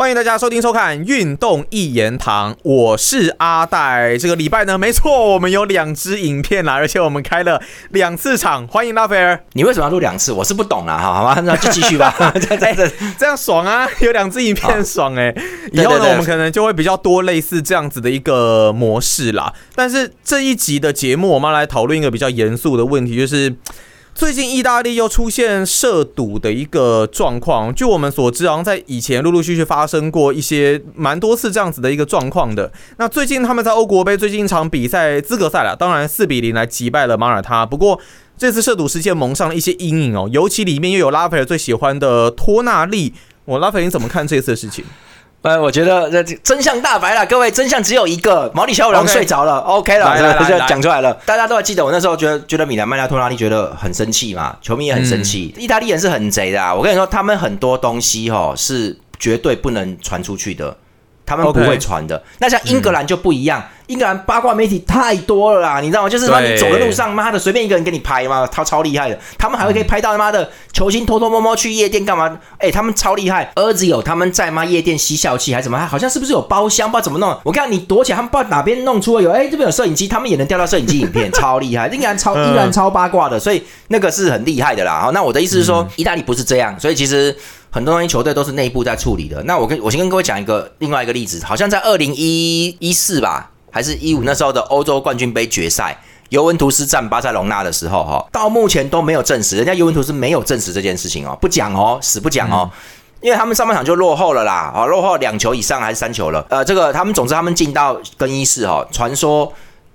欢迎大家收听收看《运动一言堂》，我是阿戴。这个礼拜呢，没错，我们有两支影片啦，而且我们开了两次场。欢迎拉斐尔，你为什么要录两次？我是不懂啦，哈，好吧，那就继续吧。这这 这样爽啊，有两支影片爽哎。以后呢，我们可能就会比较多类似这样子的一个模式啦。但是这一集的节目，我们来讨论一个比较严肃的问题，就是。最近意大利又出现涉赌的一个状况，据我们所知，好像在以前陆陆续续发生过一些蛮多次这样子的一个状况的。那最近他们在欧国杯最近一场比赛资格赛了，当然四比零来击败了马耳他。不过这次涉赌事件蒙上了一些阴影哦，尤其里面又有拉斐尔最喜欢的托纳利。我拉斐尔你怎么看这次的事情？呃，我觉得这真相大白了，各位，真相只有一个，毛里小五郎睡着了，OK 了，来来来，讲出来了，大家都还记得我那时候觉得觉得米兰、曼拉托拉利觉得很生气嘛，球迷也很生气，意大利人是很贼的，我跟你说，他们很多东西哈是绝对不能传出去的。他们不会传的。那像英格兰就不一样，英格兰八卦媒体太多了啦，你知道吗？就是说你走的路上，妈的，随便一个人给你拍嘛，他超厉害的。他们还会可以拍到他妈的球星偷偷摸摸去夜店干嘛？哎，他们超厉害。儿子有他们在吗？夜店吸笑气还是怎么？好像是不是有包厢？不知道怎么弄。我看你躲起来，他们不知道哪边弄出了有。哎，这边有摄影机，他们也能调到摄影机影片，超厉害。英格兰超，英格兰超八卦的，所以那个是很厉害的啦。好，那我的意思是说，意大利不是这样，所以其实。很多东西球队都是内部在处理的。那我跟我先跟各位讲一个另外一个例子，好像在二零一一四吧，还是一五那时候的欧洲冠军杯决赛，尤文图斯战巴塞隆纳的时候，哈，到目前都没有证实，人家尤文图斯没有证实这件事情哦，不讲哦，死不讲哦，因为他们上半场就落后了啦，啊，落后两球以上还是三球了，呃，这个他们总之他们进到更衣室哈，传说。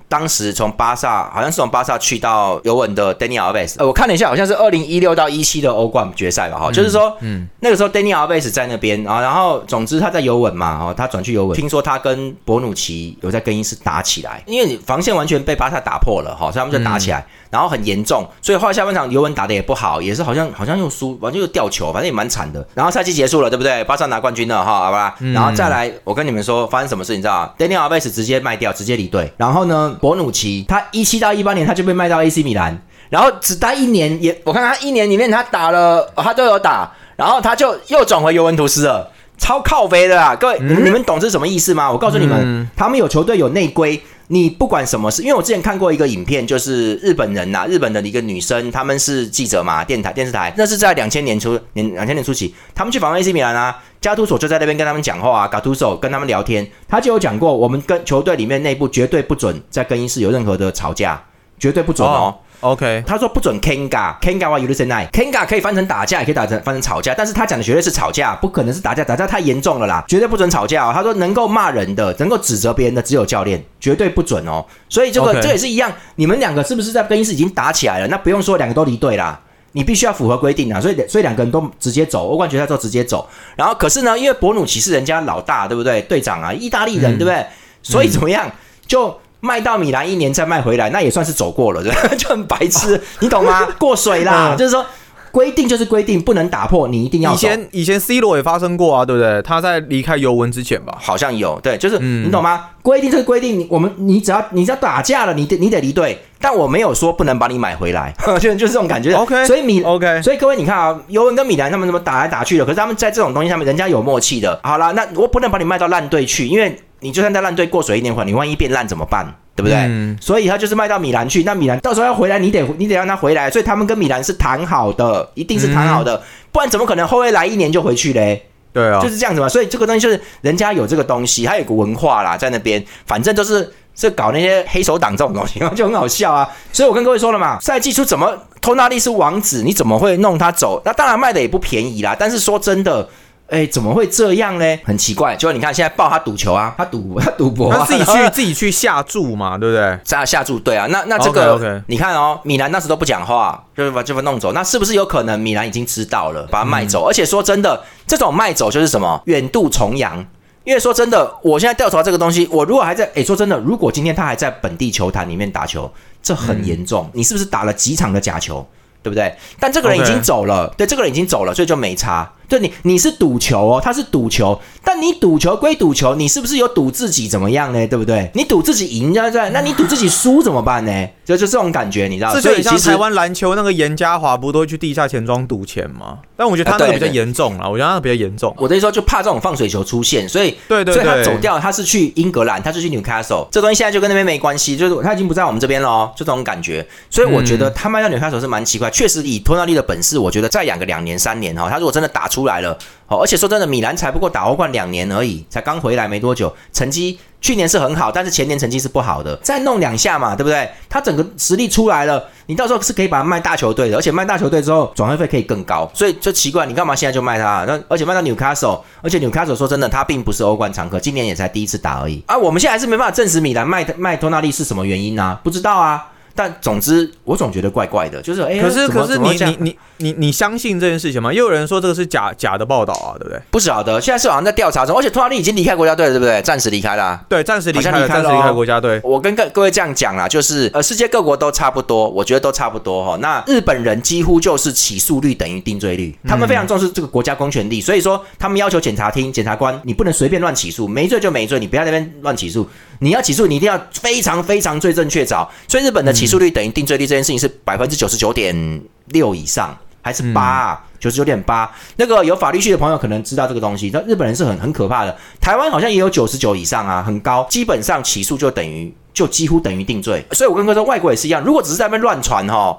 当时从巴萨好像是从巴萨去到尤文的 Daniel Alves，呃，我看了一下，好像是二零一六到一七的欧冠决赛吧，哈，就是说，嗯，那个时候 Daniel Alves 在那边啊，然后总之他在尤文嘛，哦，他转去尤文，听说他跟博努奇有在更衣室打起来，因为你防线完全被巴萨打破了，哈，所以他们就打起来。然后很严重，所以后来下半场尤文打的也不好，也是好像好像又输，反正又掉球，反正也蛮惨的。然后赛季结束了，对不对？巴萨拿冠军了，哈，好吧。然后再来，我跟你们说发生什么事，你知道吗？Daniel Alves 直接卖掉，直接离队。然后呢，博努奇他一七到一八年他就被卖到 AC 米兰，然后只待一年，也我看他一年里面他打了，他都有打，然后他就又转回尤文图斯了，超靠飞的啦！各位，你们懂这是什么意思吗？我告诉你们，他们有球队有内规。你不管什么事，因为我之前看过一个影片，就是日本人呐，日本的一个女生，他们是记者嘛，电台电视台，那是在两千年初年两千年初期，他们去访问 AC 米兰啊，加图索就在那边跟他们讲话啊，加图索跟他们聊天，他就有讲过，我们跟球队里面内部绝对不准在更衣室有任何的吵架，绝对不准哦。OK，他说不准 Kenga，Kenga 话有的是奈，Kenga 可以翻成打架，也可以打成翻成吵架，但是他讲的绝对是吵架，不可能是打架，打架太严重了啦，绝对不准吵架。他说能够骂人的，能够指责别人的只有教练，绝对不准哦。所以这个这也是一样，你们两个是不是在更衣室已经打起来了？那不用说两个都离队啦，你必须要符合规定啊。所以所以两个人都直接走欧冠决赛之后直接走。然后可是呢，因为博努奇是人家老大，对不对？队长啊，意大利人，对不对？所以怎么样就？卖到米兰一年再卖回来，那也算是走过了，就很白痴，你懂吗？过水啦，就是说规定就是规定，不能打破，你一定要。以前以前 C 罗也发生过啊，对不对？他在离开尤文之前吧，好像有，对，就是你懂吗？规定就是规定，我们你只要你只要打架了，你得你得离队，但我没有说不能把你买回来，就就是这种感觉。OK，所以米 OK，所以各位你看啊，尤文跟米兰他们怎么打来打去的，可是他们在这种东西上面，人家有默契的。好了，那我不能把你卖到烂队去，因为你就算在烂队过水一年，你万一变烂怎么办？对不对？所以他就是卖到米兰去。那米兰到时候要回来，你得你得让他回来。所以他们跟米兰是谈好的，一定是谈好的，不然怎么可能后卫来一年就回去嘞？对啊，就是这样子嘛。所以这个东西就是人家有这个东西，还有个文化啦，在那边，反正就是是搞那些黑手党这种东西，就很好笑啊。所以我跟各位说了嘛，赛季初怎么托纳利是王子，你怎么会弄他走？那当然卖的也不便宜啦。但是说真的。哎，怎么会这样呢？很奇怪，就你看现在报他赌球啊，他赌 他赌博，他自己去 自己去下注嘛，对不对？下下注，对啊。那那这个，你看哦，米兰那时都不讲话，就把这份弄走。那是不是有可能米兰已经知道了，把他卖走？而且说真的，这种卖走就是什么远渡重洋。因为说真的，我现在调查这个东西，我如果还在，哎，说真的，如果今天他还在本地球坛里面打球，这很严重。你是不是打了几场的假球？对不对？但这个人已经走了，对，这个人已经走了，所以就没差。对你，你是赌球哦，他是赌球，但你赌球归赌球，你是不是有赌自己怎么样呢？对不对？你赌自己赢，对不对？那你赌自己输怎么办呢？就就这种感觉，你知道？所以像台湾篮球那个严家华，不都会去地下钱庄赌钱吗？但我觉得他那个比较严重了，我觉得他比较严重。我的意思说，就怕这种放水球出现，所以对对，所以他走掉，他是去英格兰，他是去 Newcastle，这东西现在就跟那边没关系，就是他已经不在我们这边了，就这种感觉。所以我觉得他卖到 Newcastle 是蛮奇怪，确实以托纳利的本事，我觉得再养个两年三年哈，他如果真的打出来了。哦，而且说真的，米兰才不过打欧冠两年而已，才刚回来没多久，成绩去年是很好，但是前年成绩是不好的。再弄两下嘛，对不对？他整个实力出来了，你到时候是可以把它卖大球队的，而且卖大球队之后转会费可以更高。所以就奇怪，你干嘛现在就卖他？那而且卖到纽卡索，而且纽卡索说真的，他并不是欧冠常客，今年也才第一次打而已。啊，我们现在还是没办法证实米兰卖卖托纳利是什么原因呢？不知道啊。但总之，我总觉得怪怪的，就是哎，可是可是你你你你你相信这件事情吗？又有人说这个是假假的报道啊，对不对？不晓得，现在是好像在调查中，而且托拉利已经离开国家队了，对不对？暂时离开了，对，暂时离开了，暂时离开国家队。我跟各各位这样讲啦，就是呃，世界各国都差不多，我觉得都差不多哈。那日本人几乎就是起诉率等于定罪率，他们非常重视这个国家公权力，所以说他们要求检察厅检察官，你不能随便乱起诉，没罪就没罪，你不要那边乱起诉。你要起诉，你一定要非常非常罪证确凿。所以日本的起诉率等于定罪率这件事情是百分之九十九点六以上，还是八啊九十九点八？那个有法律系的朋友可能知道这个东西。那日本人是很很可怕的，台湾好像也有九十九以上啊，很高。基本上起诉就等于就几乎等于定罪。所以我跟哥说，外国也是一样。如果只是在那边乱传哈，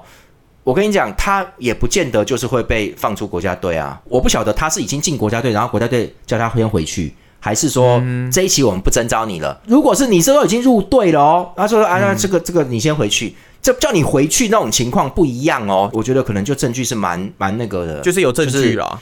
我跟你讲，他也不见得就是会被放出国家队啊。我不晓得他是已经进国家队，然后国家队叫他先回去。还是说这一期我们不征召你了？如果是你这都已经入队了哦，他说啊，那这个这个你先回去，这叫你回去那种情况不一样哦。我觉得可能就证据是蛮蛮那个的，就是有证据了。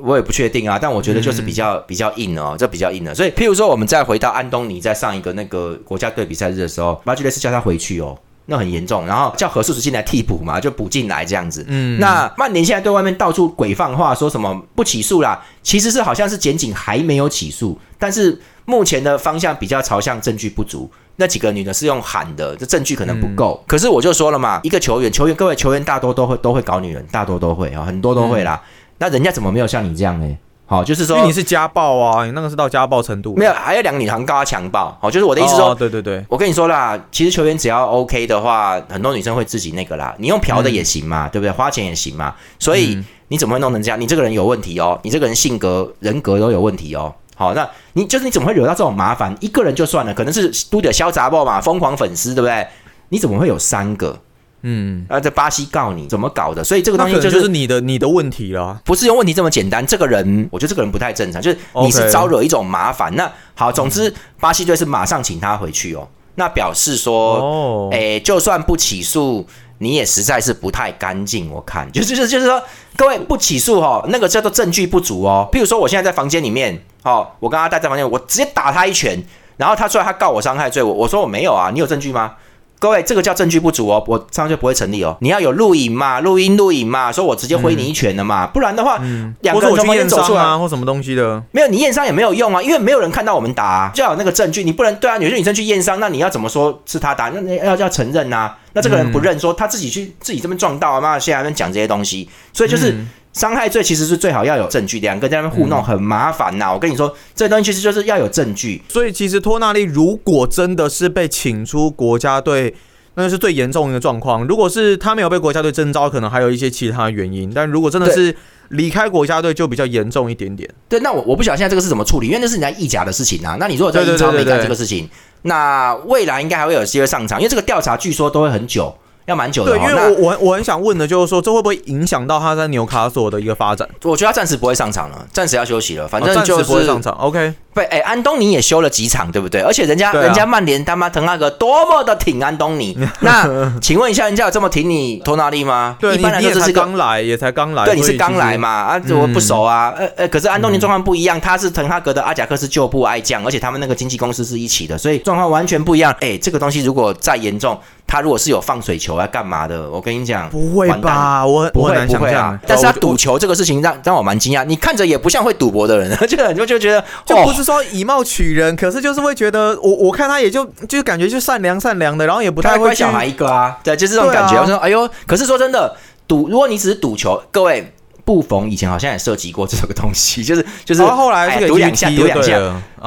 我也不确定啊，但我觉得就是比较比较硬哦，这比较硬的。所以，譬如说我们再回到安东尼在上一个那个国家队比赛日的时候，马吉雷斯叫他回去哦。那很严重，然后叫何素子进来替补嘛，就补进来这样子。嗯，那曼联现在对外面到处鬼放话，说什么不起诉啦，其实是好像是检警还没有起诉，但是目前的方向比较朝向证据不足。那几个女的是用喊的，这证据可能不够。可是我就说了嘛，一个球员，球员各位球员大多都会都会搞女人，大多都会啊，很多都会啦。那人家怎么没有像你这样呢？好，就是说，因为你是家暴啊，你那个是到家暴程度。没有，还有两个女团告他强暴。好，就是我的意思说，对对对，我跟你说啦，其实球员只要 OK 的话，很多女生会自己那个啦。你用嫖的也行嘛，对不对？花钱也行嘛。所以你怎么会弄成这样？你这个人有问题哦，你这个人性格、人格都有问题哦。好，那你就是你怎么会惹到这种麻烦？一个人就算了，可能是都得潇洒爆嘛，疯狂粉丝，对不对？你怎么会有三个？嗯，啊，在巴西告你怎么搞的？所以这个东西就是你的你的问题了，不是用问题这么简单。这个人，我觉得这个人不太正常，就是你是招惹一种麻烦。那好，总之巴西队是马上请他回去哦。那表示说，哎，就算不起诉，你也实在是不太干净。我看，就是就是就是说，各位不起诉哦，那个叫做证据不足哦。譬如说，我现在在房间里面，哦，我跟他待在房间，我直接打他一拳，然后他出来，他告我伤害罪，我我说我没有啊，你有证据吗？各位，这个叫证据不足哦，我这样就不会成立哦。你要有录影嘛，录音录影嘛，说我直接挥你一拳的嘛，不然的话，两个人从旁边走出来或什么东西的，没有你验伤也没有用啊，因为没有人看到我们打，就要有那个证据。你不能对啊，有些女生去验伤，那你要怎么说是他打？那你要要承认呐。那这个人不认，说他自己去自己这边撞到啊，妈现在在讲这些东西，所以就是。伤害罪其实是最好要有证据，两个在那边互弄很麻烦呐。我跟你说，这东西其实就是要有证据。所以其实托纳利如果真的是被请出国家队，那是最严重的一个状况。如果是他没有被国家队征召，可能还有一些其他原因。但如果真的是离开国家队，就比较严重一点点。对，那我我不晓得现在这个是怎么处理，因为那是人家意甲的事情啊。那你如果在英超没干这个事情，那未来应该还会有机会上场，因为这个调查据说都会很久。要蛮久的，对，因为我我我很想问的，就是说这会不会影响到他在纽卡索的一个发展？我觉得他暂时不会上场了，暂时要休息了，反正就是不会上场。OK，对，哎，安东尼也休了几场，对不对？而且人家人家曼联他妈滕哈格多么的挺安东尼，那请问一下，人家有这么挺你托纳利吗？对，一般来说这是刚来，也才刚来，对，你是刚来嘛？啊，我不熟啊，呃呃，可是安东尼状况不一样，他是滕哈格的阿贾克斯旧部爱将，而且他们那个经纪公司是一起的，所以状况完全不一样。哎，这个东西如果再严重。他如果是有放水球啊干嘛的？我跟你讲，不会吧？我不会不会啊！但是他赌球这个事情让让我蛮惊讶。你看着也不像会赌博的人，就就就觉得就不是说以貌取人，可是就是会觉得我我看他也就就感觉就善良善良的，然后也不太乖小孩一个啊，对，就是这种感觉。我说哎呦，可是说真的，赌如果你只是赌球，各位。布冯以前好像也涉及过这个东西，就是就是后来这个赌两下，赌两下，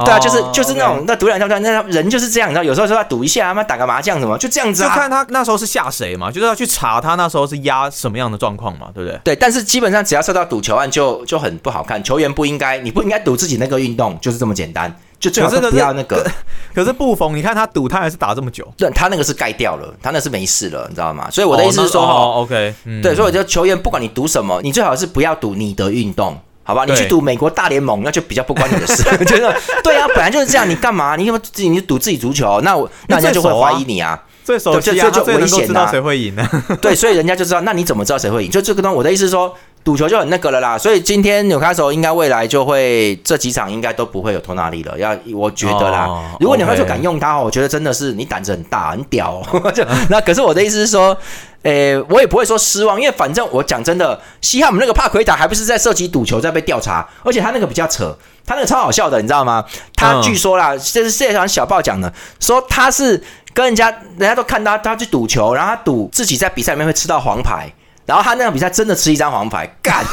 对啊，就是就是那种那赌两下，那人就是这样，你知道，有时候说他赌一下，他妈打个麻将什么，就这样子啊。就看他那时候是下谁嘛，就是要去查他那时候是压什么样的状况嘛，对不对？对，但是基本上只要涉到赌球案，就就很不好看。球员不应该，你不应该赌自己那个运动，就是这么简单。就最好是不要那个，可是布冯，你看他赌，他还是打这么久。对，他那个是盖掉了，他那是没事了，你知道吗？所以我的意思是说，哦，OK，对，所以我觉得球员不管你赌什么，你最好是不要赌你的运动，好吧？你去赌美国大联盟，那就比较不关你的事。觉得对啊，本来就是这样，你干嘛？你怎么自己你赌自己足球？那我那人家就会怀疑你啊。最熟悉啊，就危险啊。谁会赢呢？对，所以人家就知道。那你怎么知道谁会赢？就这个东西，我的意思是说。赌球就很那个了啦，所以今天纽卡索应该未来就会这几场应该都不会有托纳利了。要我觉得啦，如果纽卡索敢用他，我觉得真的是你胆子很大，很屌。就那可是我的意思是说，诶，我也不会说失望，因为反正我讲真的，西汉姆那个帕奎塔还不是在涉及赌球在被调查，而且他那个比较扯，他那个超好笑的，你知道吗？他据说啦，这是世界上小报讲的，说他是跟人家人家都看他他去赌球，然后他赌自己在比赛里面会吃到黄牌。然后他那场比赛真的吃一张黄牌，干，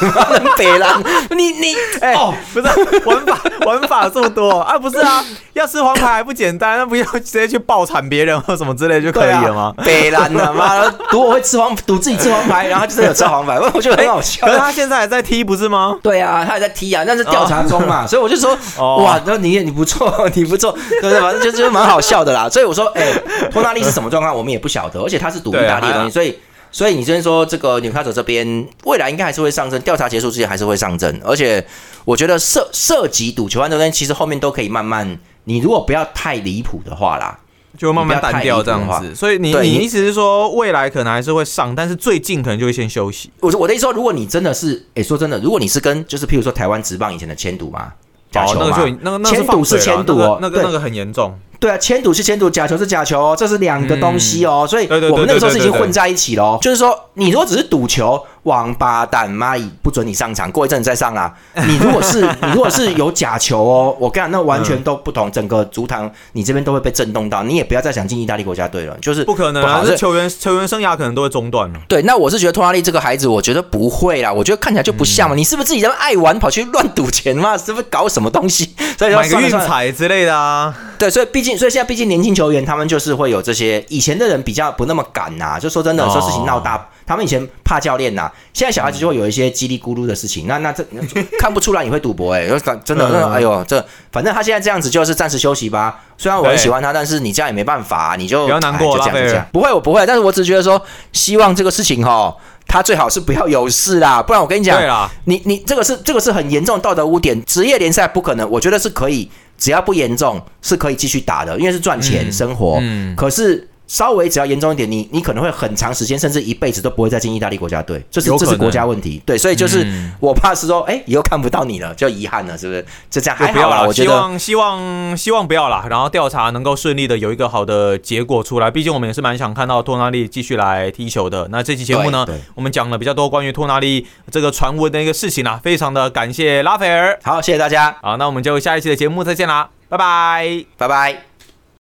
别了，你你 哎，不是玩法玩法这么多啊？不是啊，要吃黄牌还不简单？那不要直接去爆惨别人或什么之类就可以了吗？别了，妈的，赌我会吃黄，赌自己吃黄牌，然后就是有吃黄牌，我觉得很好笑。可是他现在还在踢不是吗？对啊，他还在踢啊，那是调查中嘛，所以我就说，哇，那你你不错，你不错，对不对？反正就就蛮好笑的啦。所以我说，哎，托纳利是什么状况，我们也不晓得，而且他是赌意大利的东西，所以。所以你先说这个纽卡者这边未来应该还是会上升，调查结束之前还是会上升，而且我觉得涉涉及赌球案这边其实后面都可以慢慢，你如果不要太离谱的话啦，就慢慢淡掉这样子。所以你你意思是说未来可能还是会上，但是最近可能就会先休息。我我的意思说，如果你真的是，哎，说真的，如果你是跟就是譬如说台湾职棒以前的签赌嘛，假球嘛，那个那个签赌是签赌哦，那个那个很严重。对啊，铅赌是铅赌，假球是假球哦，这是两个东西哦，所以我们那个时候是已经混在一起了。就是说，你如果只是赌球，王八蛋妈不准你上场，过一阵再上啊。你如果是你如果是有假球哦，我跟你讲，那完全都不同，整个足坛你这边都会被震动到，你也不要再想进意大利国家队了，就是不可能啊，这球员球员生涯可能都会中断了。对，那我是觉得托拉利这个孩子，我觉得不会啦，我觉得看起来就不像嘛。你是不是自己在爱玩，跑去乱赌钱嘛？是不是搞什么东西？所以买个运彩之类的啊？对，所以毕竟，所以现在毕竟年轻球员，他们就是会有这些以前的人比较不那么敢呐。就说真的，说事情闹大，他们以前怕教练呐。现在小孩子就会有一些叽里咕噜的事情。那那这 看不出来你会赌博哎，真的，那哎呦，这反正他现在这样子就是暂时休息吧。虽然我很喜欢他，但是你这样也没办法，你就不要难过了。这样不会，我不会，但是我只觉得说，希望这个事情哈，他最好是不要有事啦。不然我跟你讲，你你这个是这个是很严重的道德污点，职业联赛不可能，我觉得是可以。只要不严重，是可以继续打的，因为是赚钱生活。可是。稍微只要严重一点，你你可能会很长时间，甚至一辈子都不会再进意大利国家队，这是这是国家问题。对，所以就是我怕是说，哎，以后看不到你了，就遗憾了，是不是？就这样还好啦，我觉得希望希望希望不要啦，然后调查能够顺利的有一个好的结果出来。毕竟我们也是蛮想看到托纳利继续来踢球的。那这期节目呢，我们讲了比较多关于托纳利这个传闻的一个事情啊，非常的感谢拉斐尔。好，谢谢大家。好，那我们就下一期的节目再见啦，拜拜，拜拜。